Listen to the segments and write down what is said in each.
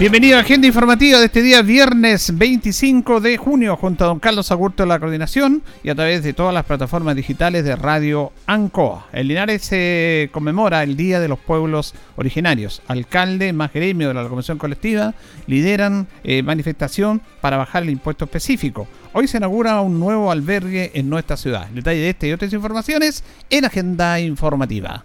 Bienvenido a Agenda Informativa de este día, viernes 25 de junio, junto a don Carlos Agurto de la coordinación y a través de todas las plataformas digitales de Radio ANCOA. En Linares se conmemora el Día de los Pueblos Originarios. Alcalde más gremio de la Comisión Colectiva lideran eh, manifestación para bajar el impuesto específico. Hoy se inaugura un nuevo albergue en nuestra ciudad. detalle de este y otras informaciones en Agenda Informativa.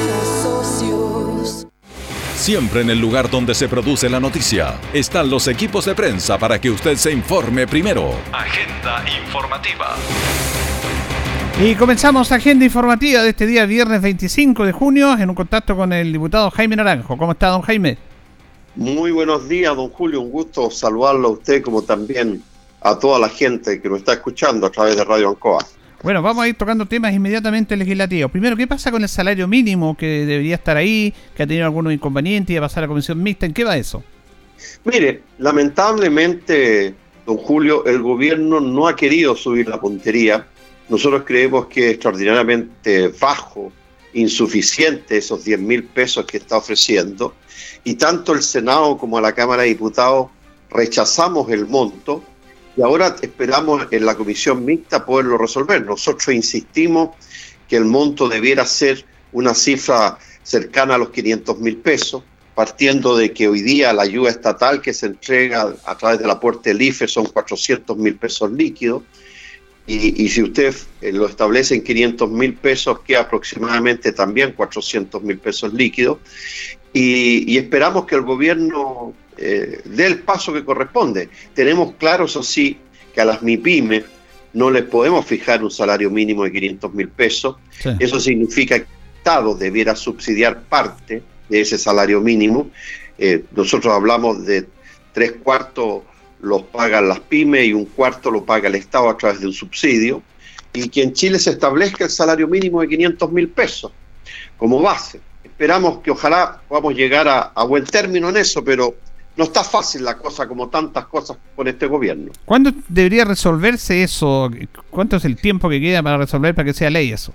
Siempre en el lugar donde se produce la noticia están los equipos de prensa para que usted se informe primero. Agenda informativa. Y comenzamos agenda informativa de este día, viernes 25 de junio, en un contacto con el diputado Jaime Naranjo. ¿Cómo está, don Jaime? Muy buenos días, don Julio. Un gusto saludarlo a usted como también a toda la gente que nos está escuchando a través de Radio Ancoa. Bueno, vamos a ir tocando temas inmediatamente legislativos. Primero, ¿qué pasa con el salario mínimo que debería estar ahí, que ha tenido algunos inconvenientes y va a pasar a la comisión mixta? ¿En qué va eso? Mire, lamentablemente, don Julio, el gobierno no ha querido subir la puntería. Nosotros creemos que es extraordinariamente bajo, insuficiente esos 10 mil pesos que está ofreciendo y tanto el Senado como la Cámara de Diputados rechazamos el monto y ahora esperamos en la comisión mixta poderlo resolver. Nosotros insistimos que el monto debiera ser una cifra cercana a los 500 mil pesos, partiendo de que hoy día la ayuda estatal que se entrega a través de la puerta del IFE son 400 mil pesos líquidos. Y, si usted eh, lo establece en 500 mil pesos, que aproximadamente también 400 mil pesos líquidos y, esperamos que el gobierno eh, dé el paso que corresponde. Tenemos claro, eso sí, que a las MIPIMES no les podemos fijar un salario mínimo de 500 mil pesos. Eso significa que el Estado debiera subsidiar parte de ese salario mínimo. Eh, nosotros hablamos de tres cuartos los pagan las pymes y un cuarto lo paga el Estado a través de un subsidio. Y que en Chile se establezca el salario mínimo de 500 mil pesos como base esperamos que ojalá podamos llegar a, buen término en eso, pero no está fácil la cosa como tantas cosas con este gobierno. ¿Cuándo debería resolverse eso? ¿Cuánto es el tiempo que queda para resolver para que sea ley eso?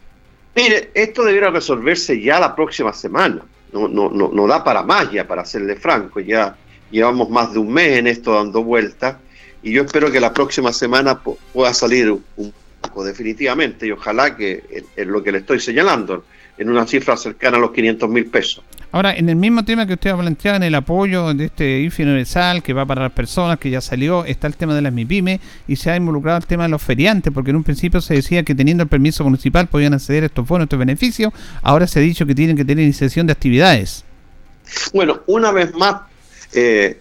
Mire, esto debería resolverse ya la próxima semana. No, no, no, no da para más ya, para serle franco. Ya llevamos más de un mes en esto dando vueltas y yo espero que la próxima semana pueda salir un poco definitivamente y ojalá que es lo que le estoy señalando en una cifra cercana a los 500 mil pesos. Ahora, en el mismo tema que usted ha planteado en el apoyo de este IFI universal que va para las personas, que ya salió, está el tema de las MIPIME y se ha involucrado el tema de los feriantes, porque en un principio se decía que teniendo el permiso municipal podían acceder a estos bonos, estos beneficios, ahora se ha dicho que tienen que tener iniciación de actividades. Bueno, una vez más, eh,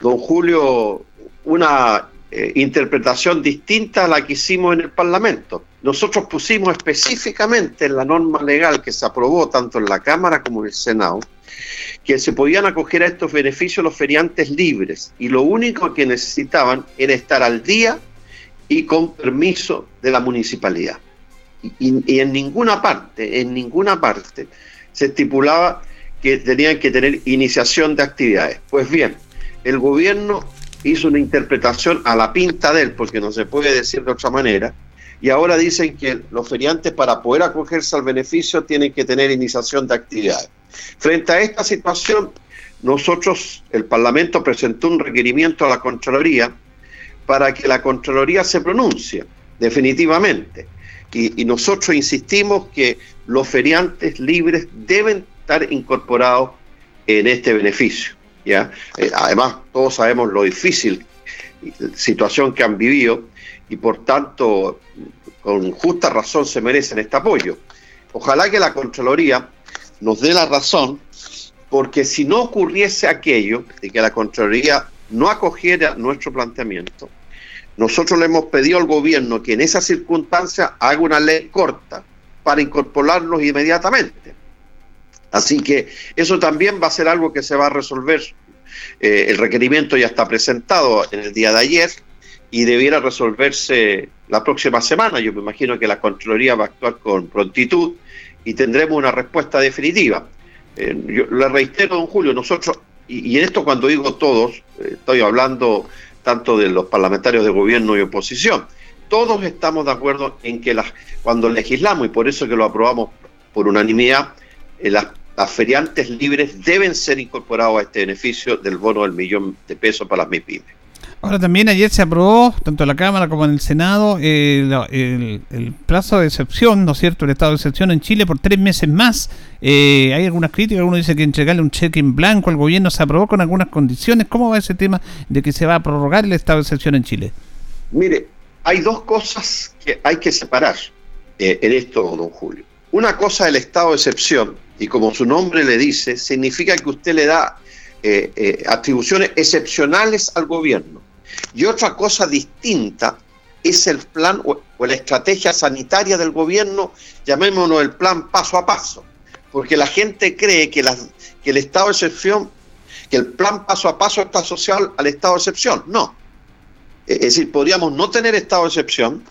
don Julio, una eh, interpretación distinta a la que hicimos en el Parlamento. Nosotros pusimos específicamente en la norma legal que se aprobó tanto en la Cámara como en el Senado que se podían acoger a estos beneficios los feriantes libres y lo único que necesitaban era estar al día y con permiso de la municipalidad. Y, y, en ninguna parte, en ninguna parte se estipulaba que tenían que tener iniciación de actividades. Pues bien, el gobierno hizo una interpretación a la pinta de él, porque no se puede decir de otra manera, y ahora dicen que los feriantes para poder acogerse al beneficio tienen que tener iniciación de actividades. Frente a esta situación, nosotros, el Parlamento presentó un requerimiento a la Contraloría para que la Contraloría se pronuncie definitivamente. Y, nosotros insistimos que los feriantes libres deben estar incorporados en este beneficio. ¿Ya? Eh, además, todos sabemos lo difícil situación que han vivido y por tanto, con justa razón se merecen este apoyo. ojalá que la Contraloría nos dé la razón, porque si no ocurriese aquello, de que la Contraloría no acogiera nuestro planteamiento, nosotros le hemos pedido al gobierno que en esa circunstancia haga una ley corta para incorporarlos inmediatamente. Así que eso también va a ser algo que se va a resolver. Eh, el requerimiento ya está presentado en el día de ayer y debiera resolverse la próxima semana. Yo me imagino que la Contraloría va a actuar con prontitud y tendremos una respuesta definitiva. Eh, yo le reitero, don Julio, nosotros, y, en esto cuando digo todos, eh, estoy hablando tanto de los parlamentarios de gobierno y oposición, todos estamos de acuerdo en que las, cuando legislamos, y por eso que lo aprobamos por unanimidad, las, las, feriantes libres deben ser incorporados a este beneficio del bono del millón de pesos para las MIPIMES. Ahora también ayer se aprobó, tanto en la Cámara como en el Senado, el, plazo de excepción, ¿no es cierto?, el estado de excepción en Chile por tres meses más. Eh, hay algunas críticas, uno dice que entregarle un cheque en blanco al gobierno se aprobó con algunas condiciones. ¿Cómo va ese tema de que se va a prorrogar el estado de excepción en Chile? Mire, hay dos cosas que hay que separar eh, en esto, don Julio. Una cosa es el estado de excepción, y como su nombre le dice, significa que usted le da eh, atribuciones excepcionales al gobierno. Y otra cosa distinta es el plan o, la estrategia sanitaria del gobierno, llamémoslo el plan paso a paso, porque la gente cree que, que el estado de excepción, que el plan paso a paso está asociado al estado de excepción. No. Es decir, podríamos no tener estado de excepción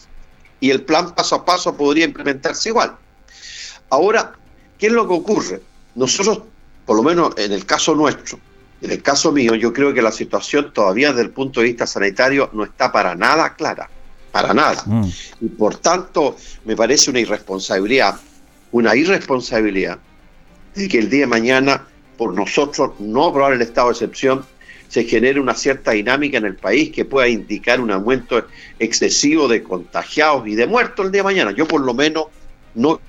y el plan paso a paso podría implementarse igual. Ahora, ¿qué es lo que ocurre? Nosotros, por lo menos en el caso nuestro, en el caso mío, yo creo que la situación todavía desde el punto de vista sanitario no está para nada clara, para nada. Mm. Y por tanto, me parece una irresponsabilidad, una irresponsabilidad de que el día de mañana, por nosotros no aprobar el estado de excepción, se genere una cierta dinámica en el país que pueda indicar un aumento excesivo de contagiados y de muertos el día de mañana. Yo por lo menos no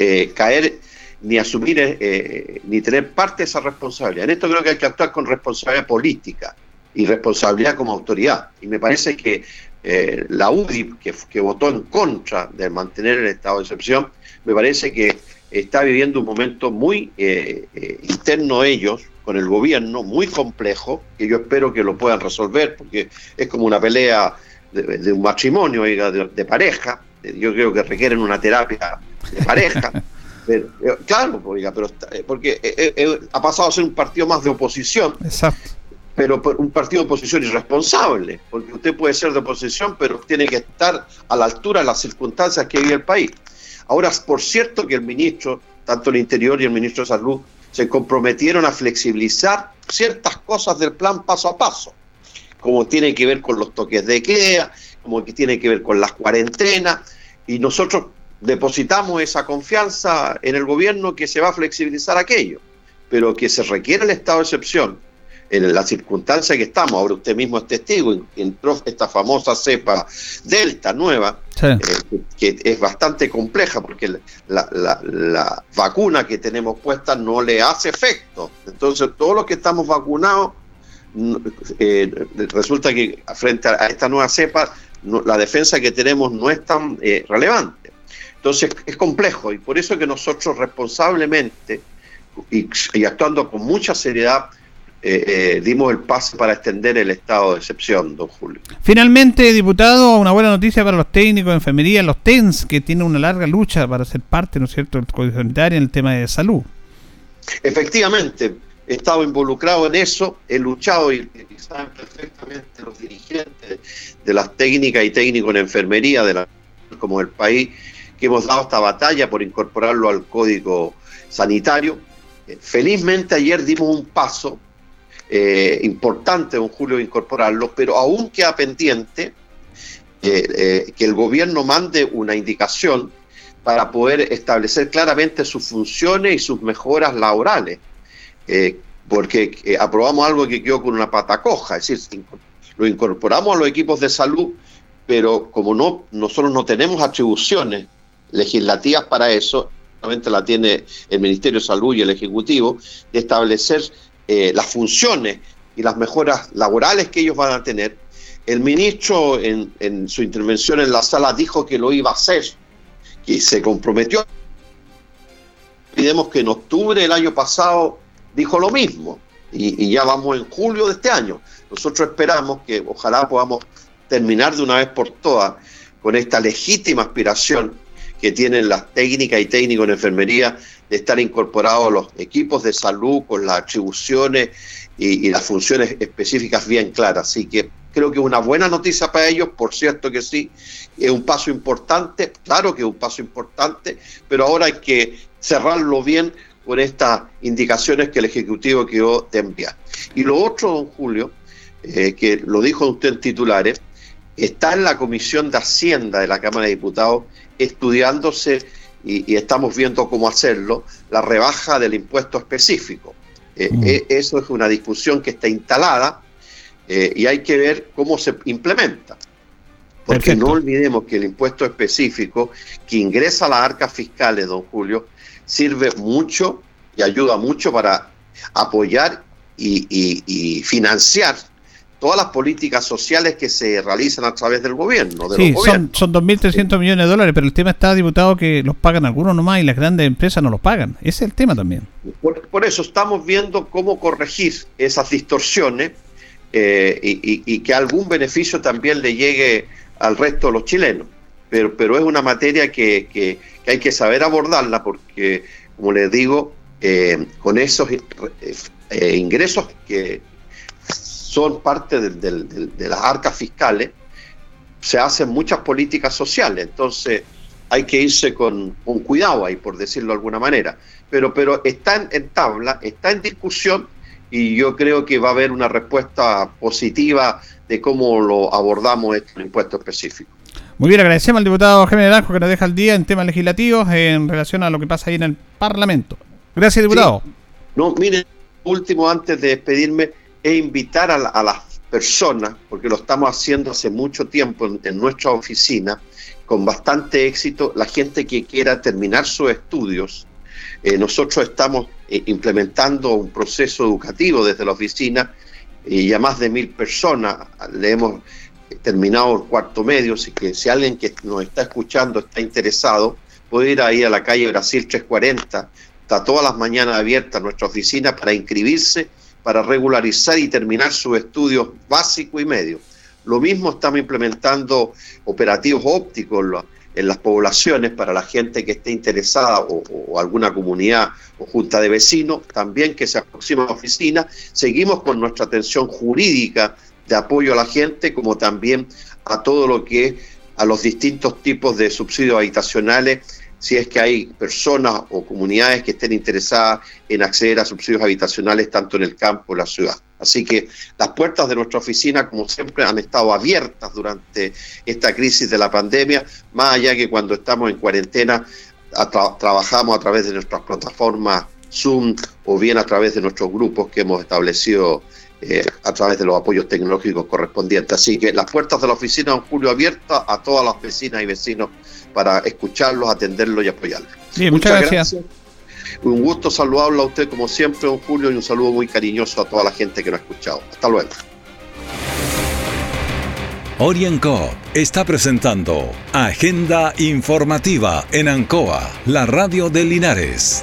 eh, caer ni asumir eh, eh, ni tener parte de esa responsabilidad. En esto creo que hay que actuar con responsabilidad política y responsabilidad como autoridad. Y me parece que eh, la UDI, que, votó en contra de mantener el estado de excepción, me parece que está viviendo un momento muy interno ellos, con el gobierno, muy complejo, que yo espero que lo puedan resolver, porque es como una pelea de, un matrimonio, de, de pareja. Yo creo que requieren una terapia de pareja. Eh, claro, pues, pero eh, porque eh, ha pasado a ser un partido más de oposición. Exacto. Pero un partido de oposición irresponsable, porque usted puede ser de oposición, pero tiene que estar a la altura de las circunstancias que vive el país. Ahora, por cierto que el ministro, tanto el Interior y el ministro de Salud, se comprometieron a flexibilizar ciertas cosas del plan paso a paso, como tiene que ver con los toques de queda, como que tiene que ver con las cuarentenas, y nosotros depositamos esa confianza en el gobierno que se va a flexibilizar aquello, pero que se requiere el estado de excepción en la circunstancia que estamos. Ahora usted mismo es testigo, entró esta famosa cepa Delta nueva, eh, que, es bastante compleja porque la, la, vacuna que tenemos puesta no le hace efecto. Entonces, todos los que estamos vacunados, eh, resulta que frente a esta nueva cepa, la defensa que tenemos no es tan eh, relevante. Entonces es complejo y por eso que nosotros responsablemente y, actuando con mucha seriedad eh, eh, dimos el paso para extender el estado de excepción, don Julio. Finalmente, diputado, una buena noticia para los técnicos de enfermería, los TENS, que tienen una larga lucha para ser parte, ¿no es cierto?, del Código Sanitario en el tema de salud. Efectivamente, he estado involucrado en eso, he luchado y, saben perfectamente los dirigentes de las técnicas y técnicos en enfermería de la como el país que hemos dado esta batalla por incorporarlo al código sanitario. Eh, felizmente ayer dimos un paso eh, importante, don Julio, incorporarlo, pero aún queda pendiente eh, que el gobierno mande una indicación para poder establecer claramente sus funciones y sus mejoras laborales. porque aprobamos algo que quedó con una pata coja, es decir, lo incorporamos a los equipos de salud, pero como no, nosotros no tenemos atribuciones legislativas para eso, la tiene el Ministerio de Salud y el Ejecutivo, de establecer eh, las funciones y las mejoras laborales que ellos van a tener. El ministro en, su intervención en la sala dijo que lo iba a hacer, que se comprometió olvidemos que en octubre del año pasado dijo lo mismo y, ya vamos en julio de este año. Nosotros esperamos que ojalá podamos terminar de una vez por todas con esta legítima aspiración que tienen las técnicas y técnicos en enfermería de estar incorporados a los equipos de salud con las atribuciones y, las funciones específicas bien claras. Así que creo que es una buena noticia para ellos, por cierto que sí, es un paso importante, claro que es un paso importante, pero ahora hay que cerrarlo bien con estas indicaciones que el Ejecutivo quedó de enviar. Y lo otro, don Julio, eh, que lo dijo usted en titulares, está en la Comisión de Hacienda de la Cámara de Diputados estudiándose y, estamos viendo cómo hacerlo, la rebaja del impuesto específico. Eh, mm. eh, eso es una discusión que está instalada y hay que ver cómo se implementa. Porque no olvidemos que el impuesto específico que ingresa a las arcas fiscales, don Julio, sirve mucho y ayuda mucho para apoyar y, financiar todas las políticas sociales que se realizan a través del gobierno. sí, son, son 2.300 millones de dólares, pero el tema está, diputado, que los pagan algunos nomás y las grandes empresas no los pagan. Ese es el tema también. Por, eso estamos viendo cómo corregir esas distorsiones eh, y, que algún beneficio también le llegue al resto de los chilenos. Pero, pero es una materia que, hay que saber abordarla porque, como les digo, eh, con esos eh, ingresos que son parte de las arcas fiscales, se hacen muchas políticas sociales. Entonces, hay que irse con, con cuidado ahí, por decirlo de alguna manera. Pero, pero está en, tabla, está en discusión y yo creo que va a haber una respuesta positiva de cómo lo abordamos este impuesto específico. Muy bien, agradecemos al diputado Jaime Naranjo que nos deja el día en temas legislativos en relación a lo que pasa ahí en el Parlamento. Gracias, diputado. No, miren, último, antes de despedirme, es invitar a, las personas, porque lo estamos haciendo hace mucho tiempo en, nuestra oficina, con bastante éxito, la gente que quiera terminar sus estudios. Eh, nosotros estamos eh, implementando un proceso educativo desde la oficina y a más de mil personas le hemos terminado el cuarto medio, así que si alguien que nos está escuchando está interesado, puede ir ahí a la calle Brasil 340, está todas las mañanas abierta nuestra oficina para inscribirse, para regularizar y terminar sus estudios básicos y medios. Lo mismo estamos implementando operativos ópticos en las poblaciones para la gente que esté interesada o, alguna comunidad o junta de vecinos, también que se aproxima a la oficina. Seguimos con nuestra atención jurídica de apoyo a la gente, como también a todo lo que a los distintos tipos de subsidios habitacionales, si es que hay personas o comunidades que estén interesadas en acceder a subsidios habitacionales tanto en el campo como en la ciudad. Así que las puertas de nuestra oficina, como siempre, han estado abiertas durante esta crisis de la pandemia, más allá que cuando estamos en cuarentena trabajamos a través de nuestras plataformas Zoom o bien a través de nuestros grupos que hemos establecido eh, a través de los apoyos tecnológicos correspondientes. Así que las puertas de la oficina en julio abiertas a todas las vecinas y vecinos para escucharlos, atenderlos y apoyarlos. muchas, gracias. Un gusto saludarlo a usted como siempre, don Julio, y un saludo muy cariñoso a toda la gente que nos ha escuchado. Hasta luego. Orienco está presentando Agenda Informativa en Ancoa, la radio de Linares.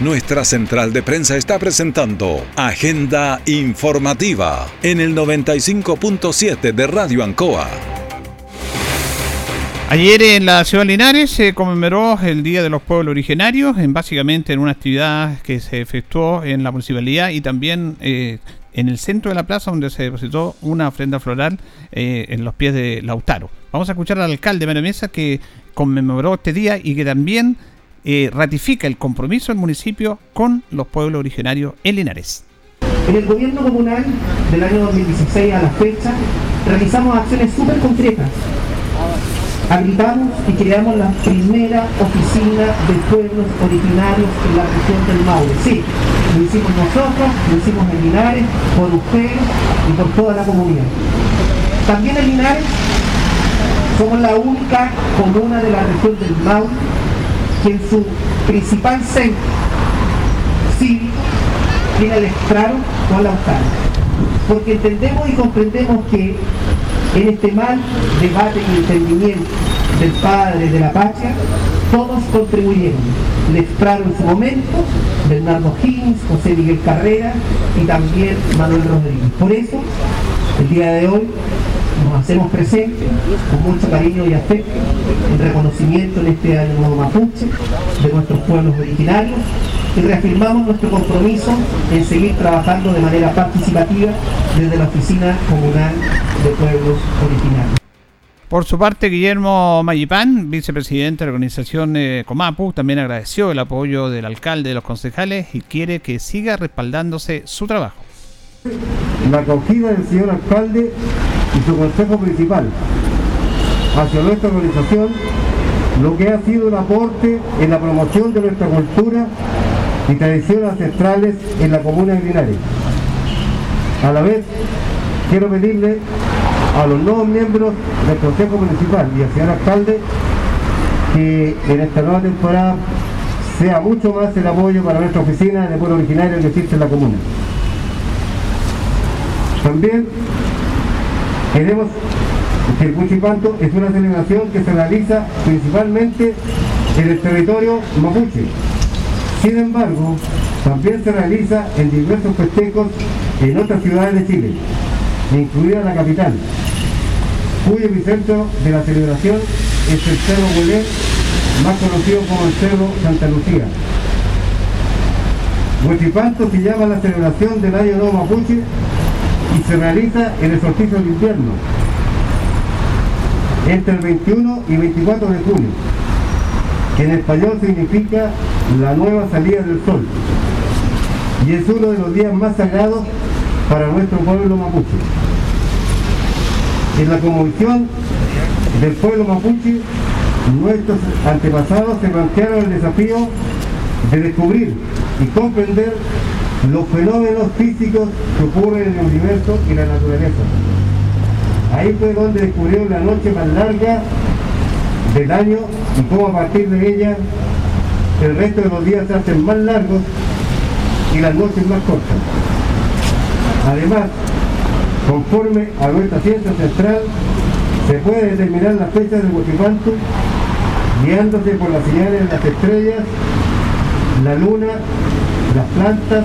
Nuestra central de prensa está presentando Agenda Informativa en el 95.7 de Radio Ancoa. Ayer en la ciudad de Linares se conmemoró el Día de los Pueblos Originarios, en básicamente en una actividad que se efectuó en la municipalidad y también eh, en el centro de la plaza donde se depositó una ofrenda floral eh, en los pies de Lautaro. Vamos a escuchar al alcalde Mario Mesa que conmemoró este día y que también eh, ratifica el compromiso del municipio con los pueblos originarios en Linares. En el gobierno comunal del año 2016 a la fecha realizamos acciones súper concretas habilitamos y creamos la primera oficina de pueblos originarios en la región del Maule. Sí, lo hicimos nosotros, lo hicimos en Linares, por ustedes y por toda la comunidad. También en Linares somos la única comuna de la región del Maule que en su principal centro cívico tiene el estrado con la Porque entendemos y comprendemos que en este mal debate y entendimiento del padre de la patria, todos contribuyeron. Lesprado en su momento, Bernardo Higgins, José Miguel Carrera y también Manuel Rodríguez. Por eso, el día de hoy nos hacemos presentes con mucho cariño y afecto en reconocimiento en este año nuevo mapuche de nuestros pueblos originarios y reafirmamos nuestro compromiso en seguir trabajando de manera participativa desde la Oficina Comunal de Pueblos Originarios. Por su parte, Guillermo Mayipán, vicepresidente de la organización eh, Comapu, también agradeció el apoyo del alcalde y de los concejales y quiere que siga respaldándose su trabajo. La acogida del señor alcalde consejo principal hacia nuestra organización, lo que ha sido un aporte en la promoción de nuestra cultura y tradiciones ancestrales en la comuna de Linares. A la vez, quiero pedirle a los nuevos miembros del Consejo Municipal y al señor alcalde que en esta nueva temporada sea mucho más el apoyo para nuestra oficina de pueblo originario que existe en la comuna. También queremos que el es una celebración que se realiza principalmente en el territorio mapuche. Sin embargo, también se realiza en diversos festejos en otras ciudades de Chile, incluida la capital, cuyo epicentro de la celebración es el Cerro Huelén, más conocido como el Cerro Santa Lucía. Huechipanto se llama la celebración del Año Nuevo Mapuche se realiza en el solsticio de invierno, entre el 21 y 24 de junio, que en español significa la nueva salida del sol, y es uno de los días más sagrados para nuestro pueblo mapuche. En la conmoción del pueblo mapuche, nuestros antepasados se plantearon el desafío de descubrir y comprender los fenómenos físicos que ocurren en el universo y la naturaleza. Ahí fue donde descubrieron la noche más larga del año y cómo a partir de ella el resto de los días se hacen más largos y las noches más cortas. Además, conforme a nuestra ciencia central, se puede determinar la fecha del Huachipantu guiándose por las señales de las estrellas, la luna, las plantas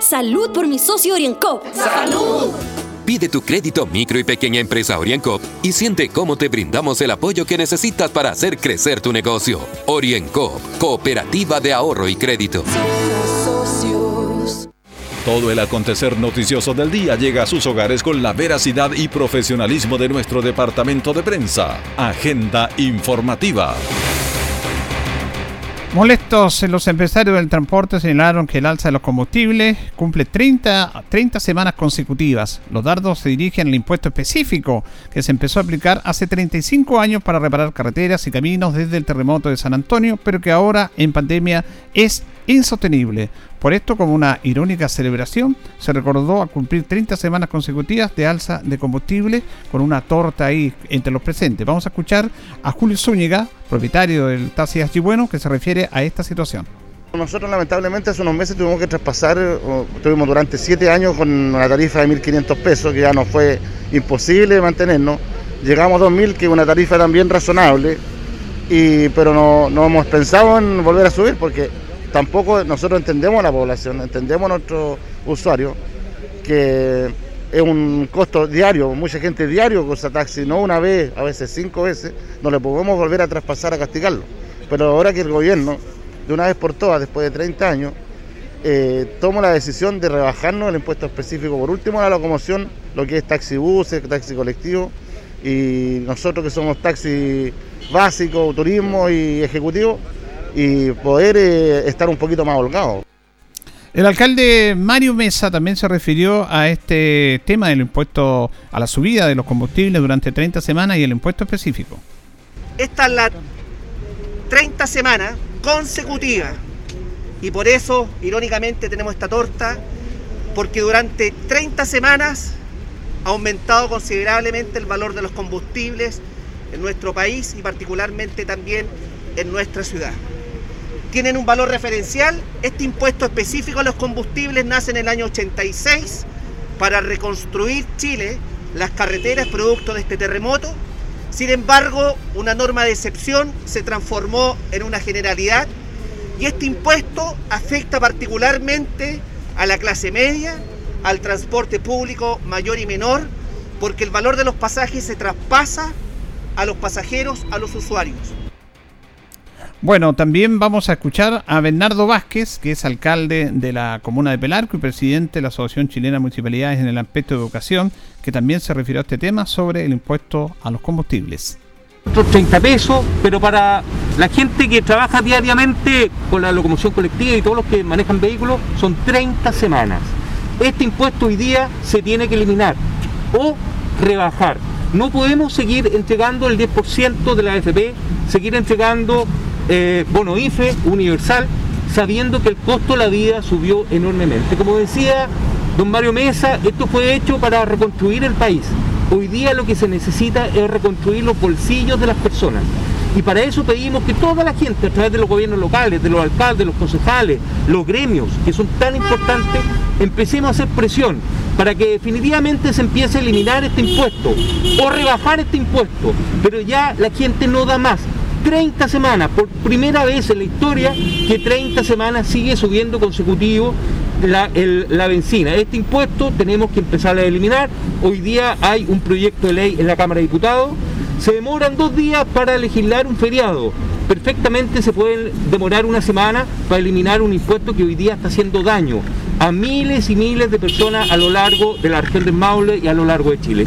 Salud por mi socio Orienco. ¡Salud! Pide tu crédito micro y pequeña empresa OrienCop y siente cómo te brindamos el apoyo que necesitas para hacer crecer tu negocio. OrienCop, Cooperativa de Ahorro y Crédito. Todo el acontecer noticioso del día llega a sus hogares con la veracidad y profesionalismo de nuestro departamento de prensa. Agenda informativa. Molestos los empresarios del transporte señalaron que el alza de los combustibles cumple 30, 30 semanas consecutivas. Los dardos se dirigen al impuesto específico que se empezó a aplicar hace 35 años para reparar carreteras y caminos desde el terremoto de San Antonio, pero que ahora en pandemia es insostenible. Por esto, como una irónica celebración, se recordó a cumplir 30 semanas consecutivas de alza de combustible con una torta ahí entre los presentes. Vamos a escuchar a Julio Zúñiga, propietario del taxi Bueno, que se refiere a esta situación. Nosotros lamentablemente hace unos meses tuvimos que traspasar, tuvimos durante 7 años con una tarifa de 1.500 pesos que ya nos fue imposible mantenernos. Llegamos a 2.000, que es una tarifa también razonable, pero no hemos pensado en volver a subir porque tampoco nosotros entendemos la población, entendemos a nuestros usuarios que es un costo diario, mucha gente diario usa taxi, no una vez, a veces cinco veces, no le podemos volver a traspasar a castigarlo. pero ahora que el gobierno, de una vez por todas, después de 30 años, eh, toma la decisión de rebajarnos el impuesto específico, por último, a la locomoción, lo que es taxi buses, taxi colectivo, y nosotros que somos taxi básico, turismo y ejecutivo, y poder eh, estar un poquito más holgados. El alcalde Mario Mesa también se refirió a este tema del impuesto a la subida de los combustibles durante 30 semanas y el impuesto específico. Esta es la 30 semanas consecutiva y por eso, irónicamente, tenemos esta torta, porque durante 30 semanas ha aumentado considerablemente el valor de los combustibles en nuestro país y particularmente también en nuestra ciudad tienen un valor referencial. Este impuesto específico a los combustibles nace en el año 86 para reconstruir Chile, las carreteras producto de este terremoto. Sin embargo, una norma de excepción se transformó en una generalidad y este impuesto afecta particularmente a la clase media, al transporte público mayor y menor, porque el valor de los pasajes se traspasa a los pasajeros, a los usuarios. Bueno, también vamos a escuchar a Bernardo Vázquez, que es alcalde de la comuna de Pelarco y presidente de la Asociación Chilena de Municipalidades en el aspecto de educación, que también se refirió a este tema sobre el impuesto a los combustibles. 30 pesos, pero para la gente que trabaja diariamente con la locomoción colectiva y todos los que manejan vehículos, son 30 semanas. Este impuesto hoy día se tiene que eliminar o rebajar. No podemos seguir entregando el 10% de la AFP, seguir entregando eh, bono IFE universal, sabiendo que el costo de la vida subió enormemente. Como decía don Mario Mesa, esto fue hecho para reconstruir el país. Hoy día lo que se necesita es reconstruir los bolsillos de las personas. Y para eso pedimos que toda la gente, a través de los gobiernos locales, de los alcaldes, los concejales, los gremios, que son tan importantes, empecemos a hacer presión para que definitivamente se empiece a eliminar este impuesto o rebajar este impuesto. Pero ya la gente no da más. 30 semanas, por primera vez en la historia que 30 semanas sigue subiendo consecutivo la, la, benzina. Este impuesto tenemos que empezar a eliminar. Hoy día hay un proyecto de ley en la Cámara de Diputados. Se demoran dos días para legislar un feriado. Perfectamente se puede demorar una semana para eliminar un impuesto que hoy día está haciendo daño a miles y miles de personas a lo largo de la región del Maule y a lo largo de Chile.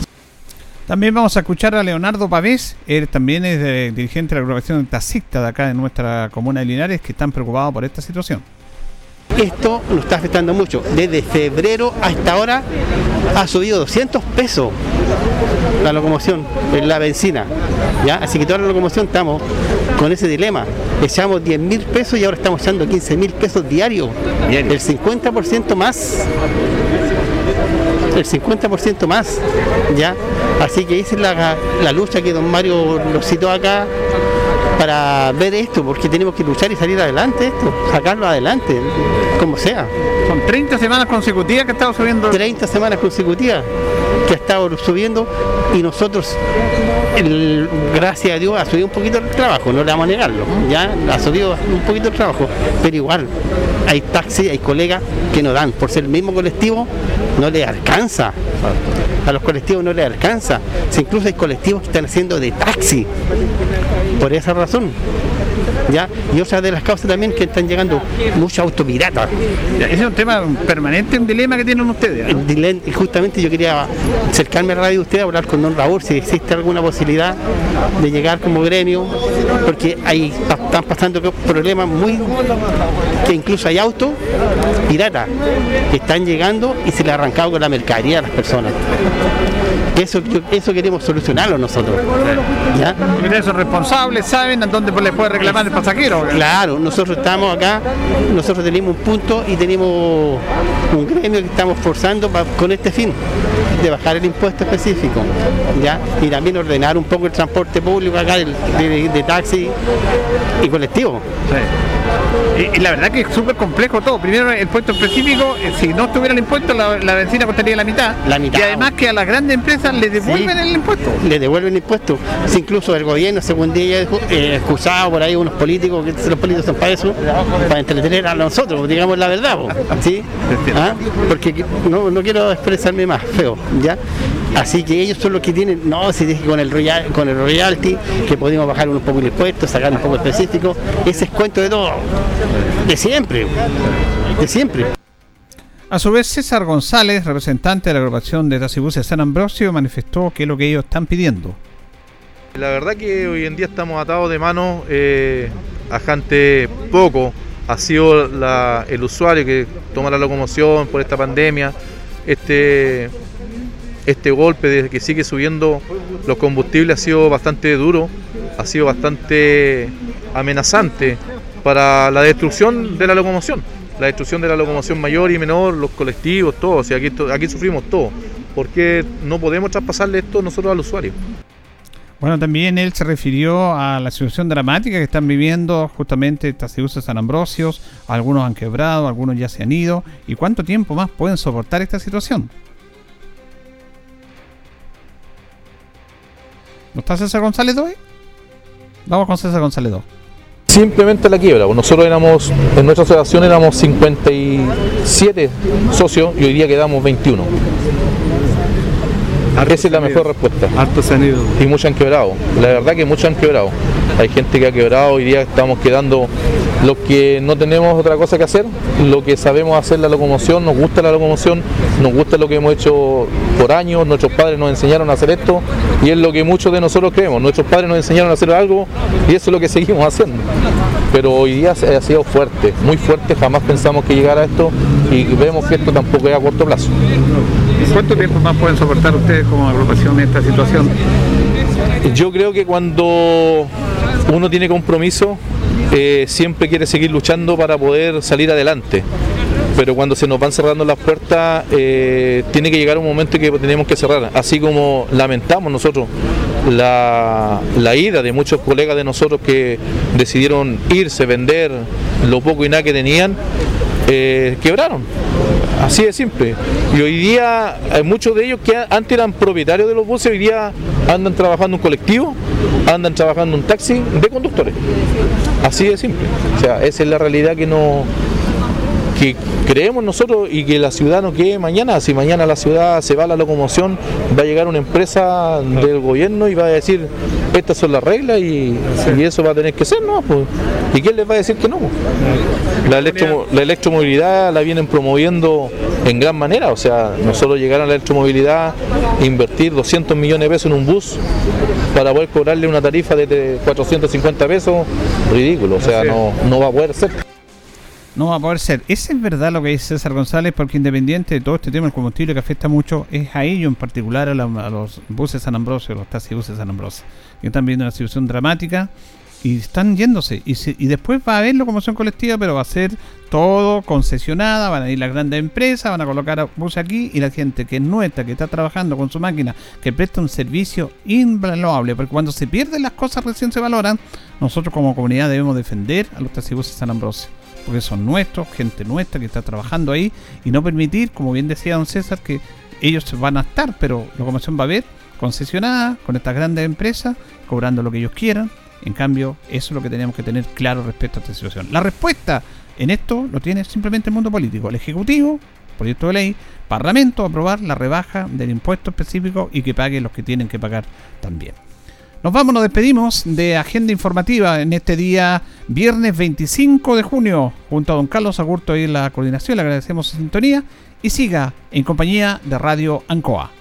También vamos a escuchar a Leonardo Pavés, él también es dirigente de la agrupación taxista de acá en nuestra comuna de Linares, que están preocupados por esta situación. Esto nos está afectando mucho. Desde febrero hasta ahora ha subido 200 pesos la locomoción, la benzina. ¿ya? Así que toda la locomoción estamos con ese dilema. Echamos 10 mil pesos y ahora estamos echando 15 mil pesos diarios. El 50% más el 50% más, ¿ya? Así que esa es la, lucha que don Mario lo citó acá para ver esto, porque tenemos que luchar y salir adelante esto, sacarlo adelante, como sea. Son 30 semanas consecutivas que ha estado subiendo. 30 semanas consecutivas que ha estado subiendo y nosotros, gracias a Dios, ha subido un poquito el trabajo, no le vamos a negarlo, ya ha subido un poquito el trabajo, pero igual hay taxis, hay colegas que no dan, por ser el mismo colectivo, no le alcanza. A los colectivos no les alcanza. Incluso hay colectivos que están haciendo de taxi. Por esa razón. ¿Ya? Y otra de las causas también que están llegando muchos autopiratas. Ese es un tema permanente, un dilema que tienen ustedes. Y justamente yo quería acercarme a la radio de ustedes, hablar con don Raúl si existe alguna posibilidad de llegar como gremio, porque ahí están pasando problemas muy que incluso hay autos piratas que están llegando y se le ha arrancado con la mercadería a las personas. Eso, eso queremos solucionarlo nosotros. ¿ya? son responsables, saben a dónde le puede reclamar el pasajero. Claro, nosotros estamos acá, nosotros tenemos un punto y tenemos un gremio que estamos forzando con este fin, de bajar el impuesto específico, ¿ya? Y también ordenar un poco el transporte público acá de, taxi y colectivo. Y, la verdad que es súper complejo todo. Primero, el impuesto específico, eh, si no estuviera el impuesto, la, benzina costaría la mitad. La mitad. Y además que a las grandes empresas le devuelven el impuesto. Le devuelven el impuesto. Si incluso el gobierno, según día, eh, excusado por ahí unos políticos, que los políticos son para eso, para entretener a nosotros, digamos la verdad. ¿sí? ¿Ah? Porque no, no quiero expresarme más feo, ¿ya? Así que ellos son los que tienen, no, se dice con el royal, con el royalty, que podemos bajar un poco el impuesto, sacar un poco específico, ese es cuento de todo, de siempre, de siempre. A su vez, César González, representante de la agrupación de taxibuses San Ambrosio, manifestó que es lo que ellos están pidiendo. La verdad que hoy en día estamos atados de manos eh, a gente poco. Ha sido el usuario que toma la locomoción por esta pandemia, este, este golpe de que sigue subiendo los combustibles ha sido bastante duro, ha sido bastante amenazante para la destrucción de la locomoción, la destrucción de la locomoción mayor y menor, los colectivos, todo, o sea, aquí, aquí sufrimos todo, porque no podemos traspasarle esto nosotros al usuario. Bueno, también él se refirió a la situación dramática que están viviendo justamente Taciusa San Ambrosios. Algunos han quebrado, algunos ya se han ido. ¿Y cuánto tiempo más pueden soportar esta situación? ¿No está César González hoy? Vamos con César González 2. Simplemente la quiebra. Pues nosotros éramos, en nuestra asociación éramos 57 socios y hoy día quedamos 21. Esa es la mejor respuesta. Hartos se han ido. Y muchos han quebrado. La verdad que muchos han quebrado. Hay gente que ha quebrado, hoy día estamos quedando los que no tenemos otra cosa que hacer, lo que sabemos hacer la locomoción, nos gusta la locomoción, nos gusta lo que hemos hecho por años, nuestros padres nos enseñaron a hacer esto y es lo que muchos de nosotros creemos. Nuestros padres nos enseñaron a hacer algo y eso es lo que seguimos haciendo. Pero hoy día ha sido fuerte, muy fuerte, jamás pensamos que llegara a esto y vemos que esto tampoco es a corto plazo. ¿Cuánto tiempo más pueden soportar ustedes como agrupación esta situación? Yo creo que cuando uno tiene compromiso, eh, siempre quiere seguir luchando para poder salir adelante. Pero cuando se nos van cerrando las puertas, eh, tiene que llegar un momento que tenemos que cerrar. Así como lamentamos nosotros la, la, ida de muchos colegas de nosotros que decidieron irse, vender lo poco y nada que tenían, eh, quebraron. Así de simple. Y hoy día hay muchos de ellos que antes eran propietarios de los buses, hoy día andan trabajando un colectivo, andan trabajando un taxi de conductores. Así de simple. O sea, esa es la realidad que no que creemos nosotros y que la ciudad no quede mañana. Si mañana la ciudad se va a la locomoción, va a llegar una empresa del gobierno y va a decir estas son las reglas y, eso va a tener que ser, ¿no? Pues, ¿Y quién les va a decir que no? La, la electromovilidad la vienen promoviendo en gran manera, o sea, nosotros llegar a la electromovilidad, invertir 200 millones de pesos en un bus para poder cobrarle una tarifa de 450 pesos, ridículo, o sea, no, no va a poder ser. No va a poder ser. Ese es verdad lo que dice César González, porque independiente de todo este tema del combustible que afecta mucho, es a ellos en particular, a, los buses San Ambrosio, los taxibuses San Ambrosio, que están viendo una situación dramática y están yéndose. Y, y después va a haber locomoción colectiva, pero va a ser todo concesionada, van a ir las grandes empresas, van a colocar buses aquí y la gente que es nuestra, que está trabajando con su máquina, que presta un servicio invaluable, porque cuando se pierden las cosas recién se valoran, nosotros como comunidad debemos defender a los taxibuses San Ambrosio porque son nuestros, gente nuestra que está trabajando ahí, y no permitir, como bien decía don César, que ellos van a estar, pero locomoción va a haber concesionada con estas grandes empresas, cobrando lo que ellos quieran. En cambio, eso es lo que tenemos que tener claro respecto a esta situación. La respuesta en esto lo tiene simplemente el mundo político. El Ejecutivo, proyecto de ley, Parlamento, aprobar la rebaja del impuesto específico y que paguen los que tienen que pagar también. Nos vamos, nos despedimos de Agenda Informativa en este día, viernes 25 de junio, junto a don Carlos Agurto y la coordinación. Le agradecemos su sintonía y siga en compañía de Radio Ancoa.